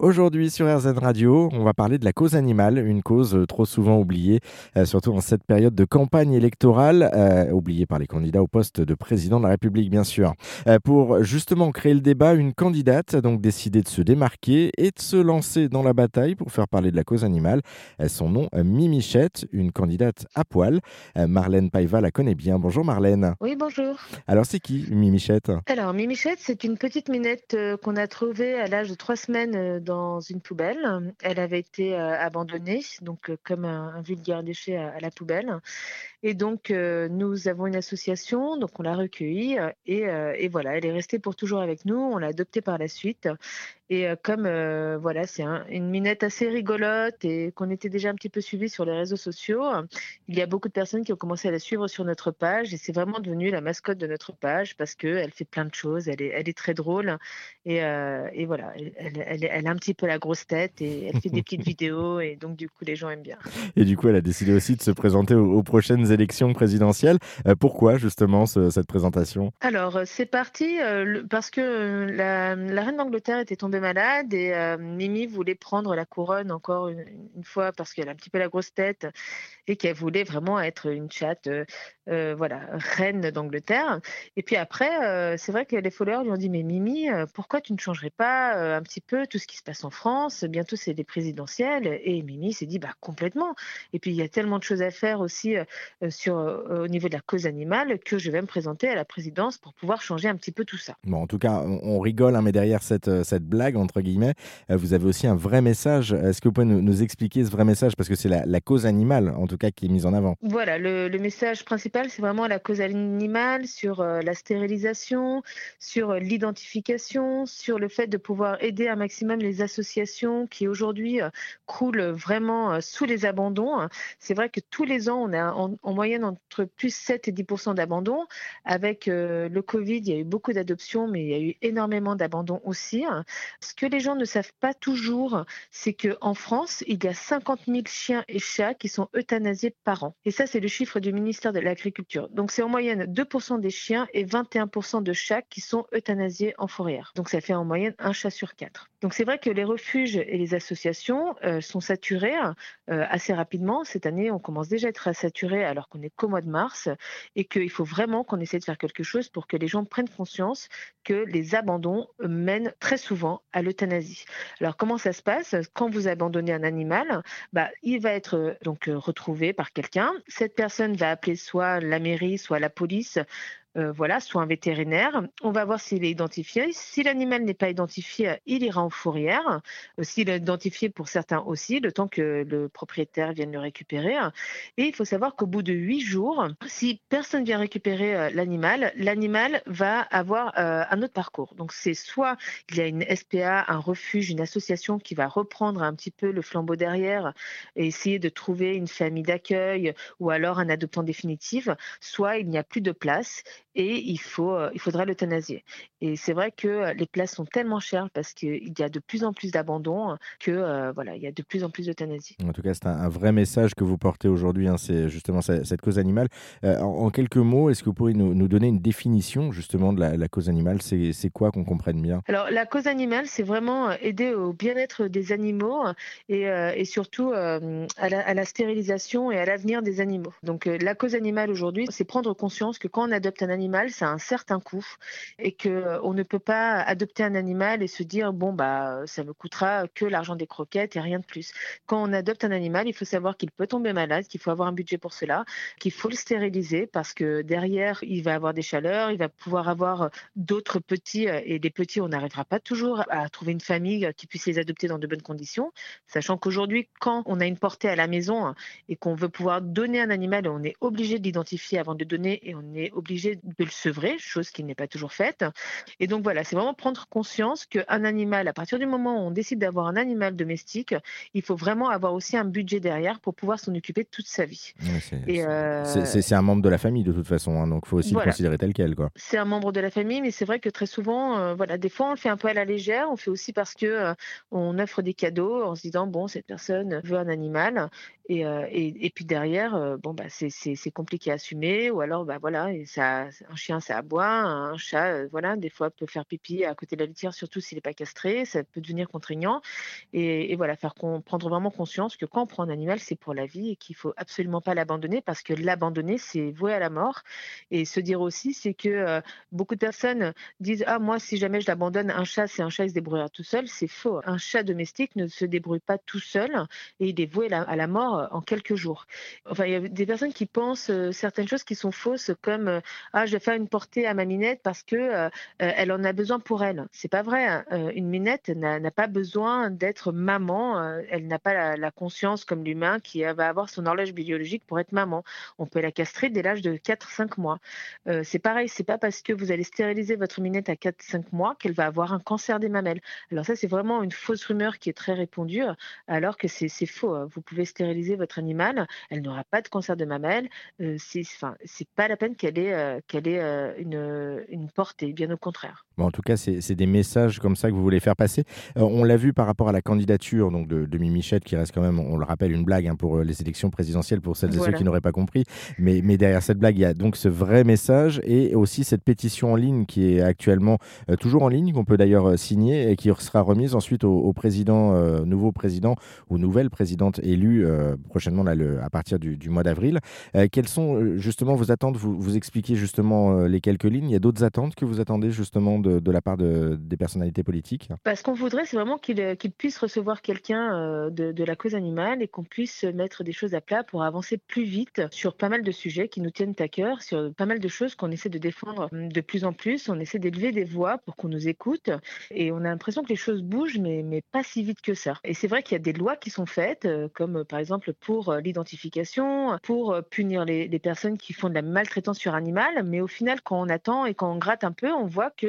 Aujourd'hui sur RZN Radio, on va parler de la cause animale, une cause euh, trop souvent oubliée, euh, surtout en cette période de campagne électorale, euh, oubliée par les candidats au poste de président de la République bien sûr. Euh, pour justement créer le débat, une candidate a donc décidé de se démarquer et de se lancer dans la bataille pour faire parler de la cause animale. Son nom, Mimichette, une candidate à poil. Marlène Paiva la connaît bien. Bonjour Marlène. Oui, bonjour. Alors c'est qui Mimichette? Alors, Mimichette, c'est une petite minette qu'on a trouvée à l'âge de trois semaines dans une poubelle. Elle avait été euh, abandonnée, donc euh, comme un, vulgaire déchet à la poubelle. Et donc, euh, nous avons une association, donc on l'a recueillie euh, et, euh, et voilà, elle est restée pour toujours avec nous. On l'a adoptée par la suite. Et comme voilà, c'est un- une minette assez rigolote et qu'on était déjà un petit peu suivi sur les réseaux sociaux, il y a beaucoup de personnes qui ont commencé à la suivre sur notre page et c'est vraiment devenu la mascotte de notre page parce que elle fait plein de choses, elle est, elle est très drôle et, et voilà, elle, elle, elle- elle a un petit peu la grosse tête et elle fait des petites vidéos et donc du coup les gens aiment bien. Et du coup, elle a décidé aussi de se présenter aux, aux prochaines élections présidentielles. Euh, pourquoi justement ce- cette présentation? Alors, euh, c'est parti euh, parce que la, reine d'Angleterre était tombée malade et Mimi voulait prendre la couronne encore une, fois parce qu'elle a un petit peu la grosse tête et qu'elle voulait vraiment être une chatte, voilà, reine d'Angleterre. Et puis après, c'est vrai que les followers lui ont dit, mais Mimi, pourquoi tu ne changerais pas un petit peu tout ce qui se passe en France? Bientôt, c'est les présidentielles. Et Mimi s'est dit, bah complètement. Et puis, il y a tellement de choses à faire aussi sur, euh, au niveau de la cause animale que je vais me présenter à la présidence pour pouvoir changer un petit peu tout ça. Bon, en tout cas, on, on rigole, hein, mais derrière cette, euh, cette blague, entre guillemets, euh, vous avez aussi un vrai message. Est-ce que vous pouvez nous, nous expliquer ce vrai message? Parce que c'est la, la cause animale, en tout cas, qui est mise en avant. Voilà, le, le message principal, c'est vraiment la cause animale, sur euh, la stérilisation, sur euh, l'identification, sur le fait de pouvoir aider un maximum les associations qui aujourd'hui euh, croulent vraiment euh, sous les abandons. C'est vrai que tous les ans, on a en, en moyenne entre plus 7 et 10% d'abandon. Avec euh, le Covid, il y a eu beaucoup d'adoptions, mais il y a eu énormément d'abandons aussi. Ce que les gens ne savent pas toujours, c'est qu'en France, il y a 50 000 chiens et chats qui sont euthanasiés par an. Et ça, c'est le chiffre du ministère de l'Agriculture. Donc, c'est en moyenne 2% des chiens et 21% de chats qui sont euthanasiés en fourrière. Donc, ça fait en moyenne un chat sur quatre. Donc, c'est vrai que les refuges et les associations euh, sont saturés euh, assez rapidement. Cette année, on commence déjà à être saturés alors qu'on est qu'au mois de mars et qu'il faut vraiment qu'on essaie de faire quelque chose pour que les gens prennent conscience que les abandons mènent très souvent à l'euthanasie. Alors comment ça se passe? Quand vous abandonnez un animal, bah, il va être euh, donc retrouvé par quelqu'un. Cette personne va appeler soit la mairie, soit la police. Euh, voilà, soit un vétérinaire. On va voir s'il est identifié. Si l'animal n'est pas identifié, il ira en fourrière. Euh, S'il est identifié pour certains aussi, le temps que le propriétaire vienne le récupérer. Et il faut savoir qu'au bout de huit jours, si personne vient récupérer euh, l'animal, l'animal va avoir euh, un autre parcours. Donc c'est soit il y a une SPA, un refuge, une association qui va reprendre un petit peu le flambeau derrière et essayer de trouver une famille d'accueil ou alors un adoptant définitif, soit il n'y a plus de place et il, faut, euh, il faudra l'euthanasier. Et c'est vrai que les places sont tellement chères parce qu'il y a de plus en plus d'abandon que euh, voilà, il y a de plus en plus d'euthanasie. En tout cas, c'est un, un vrai message que vous portez aujourd'hui, hein, c'est justement cette, cette cause animale. Euh, en, en quelques mots, est-ce que vous pourriez nous, nous donner une définition justement de la, la cause animale? C'est quoi qu'on comprenne bien? Alors, la cause animale, c'est vraiment euh, aider au bien-être des animaux et, euh, et surtout euh, à, la, à la stérilisation et à l'avenir des animaux. Donc, euh, la cause animale aujourd'hui, c'est prendre conscience que quand on adopte un animal, ça a un certain coût et que euh, on ne peut pas adopter un animal et se dire bon bah ça me coûtera que l'argent des croquettes et rien de plus. Quand on adopte un animal, il faut savoir qu'il peut tomber malade, qu'il faut avoir un budget pour cela, qu'il faut le stériliser parce que derrière il va avoir des chaleurs, il va pouvoir avoir d'autres petits euh, et les petits on n'arrivera pas toujours à trouver une famille euh, qui puisse les adopter dans de bonnes conditions, sachant qu'aujourd'hui quand on a une portée à la maison et qu'on veut pouvoir donner un animal, on est obligé de l'identifier avant de donner et on est obligé de le sevrer, chose qui n'est pas toujours faite. Et donc voilà, c'est vraiment prendre conscience qu'un animal, à partir du moment où on décide d'avoir un animal domestique, il faut vraiment avoir aussi un budget derrière pour pouvoir s'en occuper toute sa vie. Ouais, c'est- euh, c'est- un membre de la famille de toute façon, hein, donc il faut aussi Voilà. le considérer tel quel. C'est un membre de la famille, mais c'est vrai que très souvent, euh, voilà, des fois on le fait un peu à la légère. On fait aussi parce que euh, on offre des cadeaux en se disant bon, cette personne veut un animal Et, et, puis derrière, bon, bah, c'est compliqué à assumer. Ou alors, bah, voilà, un chien, ça aboie. Un chat, voilà, des fois, peut faire pipi à côté de la litière, surtout s'il n'est pas castré. Ça peut devenir contraignant. Et, voilà, faire prendre vraiment conscience que quand on prend un animal, c'est pour la vie et qu'il faut absolument pas l'abandonner parce que l'abandonner, c'est vouer à la mort. Et se dire aussi, c'est que beaucoup de personnes disent Ah, moi, si jamais je l'abandonne, un chat, c'est un chat, il se débrouillera tout seul. C'est faux. Un chat domestique ne se débrouille pas tout seul et il est voué à la mort en quelques jours. Enfin, il y a des personnes qui pensent certaines choses qui sont fausses, comme Ah, je vais faire une portée à ma minette parce que elle en a besoin pour elle. C'est pas vrai. Hein. Une minette n'a pas besoin d'être maman. Elle n'a pas la, la conscience comme l'humain qui va avoir son horloge biologique pour être maman. On peut la castrer dès l'âge de 4-5 mois. c'est pareil, c'est pas parce que vous allez stériliser votre minette à 4-5 mois qu'elle va avoir un cancer des mamelles. Alors ça, c'est vraiment une fausse rumeur qui est très répandue, alors que c'est faux. Hein. Vous pouvez stériliser votre animal, elle n'aura pas de cancer de mamelles. Euh, c'est enfin, pas la peine qu'elle ait, euh, qu'elle ait euh, une, une portée, bien au contraire. Bon, en tout cas, c'est des messages comme ça que vous voulez faire passer. on l'a vu par rapport à la candidature donc de, de Mimichette, qui reste quand même, on le rappelle, une blague hein, pour les élections présidentielles, pour celles et ceux qui n'auraient pas compris. Mais, mais derrière cette blague, il y a donc ce vrai message et aussi cette pétition en ligne qui est actuellement toujours en ligne, qu'on peut d'ailleurs signer et qui sera remise ensuite au, président, nouveau président ou nouvelle présidente élue prochainement là, le, à partir du, mois d'avril. quelles sont justement vos attentes? Vous, vous expliquez justement les quelques lignes. Il y a d'autres attentes que vous attendez justement de, la part de, des personnalités politiques? Bah, Ce qu'on voudrait, c'est vraiment qu'il puisse recevoir quelqu'un de, de, la cause animale et qu'on puisse mettre des choses à plat pour avancer plus vite sur pas mal de sujets qui nous tiennent à cœur, sur pas mal de choses qu'on essaie de défendre de plus en plus. On essaie d'élever des voix pour qu'on nous écoute et on a l'impression que les choses bougent, mais, mais pas si vite que ça. Et c'est vrai qu'il y a des lois qui sont faites, euh, comme euh, par exemple pour euh, l'identification, pour punir les, personnes qui font de la maltraitance sur animal, mais au final, quand on attend et quand on gratte un peu, on voit que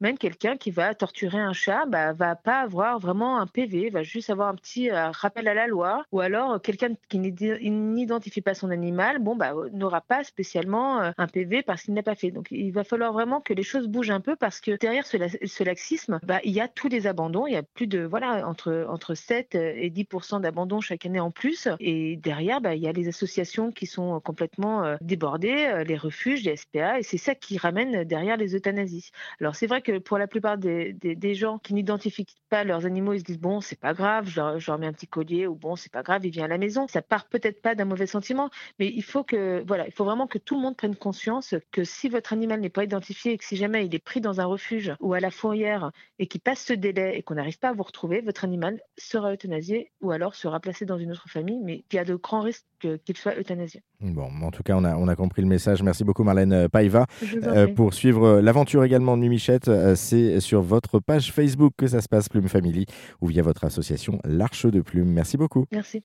même quelqu'un qui va torturer un chat bah, va pas avoir vraiment un PV, va juste avoir un petit rappel à la loi, ou alors quelqu'un qui n'identifie pas son animal, bon bah n'aura pas spécialement un PV parce qu'il n'a pas fait. Donc il va falloir vraiment que les choses bougent un peu parce que derrière ce, ce laxisme, bah, il y a tous les abandons, il y a plus de voilà entre entre 7 et 10% d'abandon chaque année en plus. Et derrière, bah, il y a les associations qui sont complètement euh, débordées, euh, les refuges, les SPA, et c'est ça qui ramène derrière les euthanasies. Alors c'est vrai que pour la plupart des, des, gens qui n'identifient pas leurs animaux, ils se disent bon, c'est pas grave, je leur, mets un petit collier, ou bon, c'est pas grave, il vient à la maison. Ça part peut-être pas d'un mauvais sentiment, mais il faut que voilà, il faut vraiment que tout le monde prenne conscience que si votre animal n'est pas identifié et que si jamais il est pris dans un refuge ou à la fourrière et qu'il passe ce délai et qu'on n'arrive pas à vous retrouver, votre animal sera euthanasié ou alors sera placé dans une autre famille, mais il y a de grands risques qu'il soit euthanasié. Bon, en tout cas, on a, on a compris le message. Merci beaucoup, Marlène euh, Paiva. Euh, pour suivre euh, l'aventure également de Numichette, c'est sur votre page Facebook que ça se passe, Plume Family, ou via votre association L'Arche de Plume. Merci beaucoup. Merci.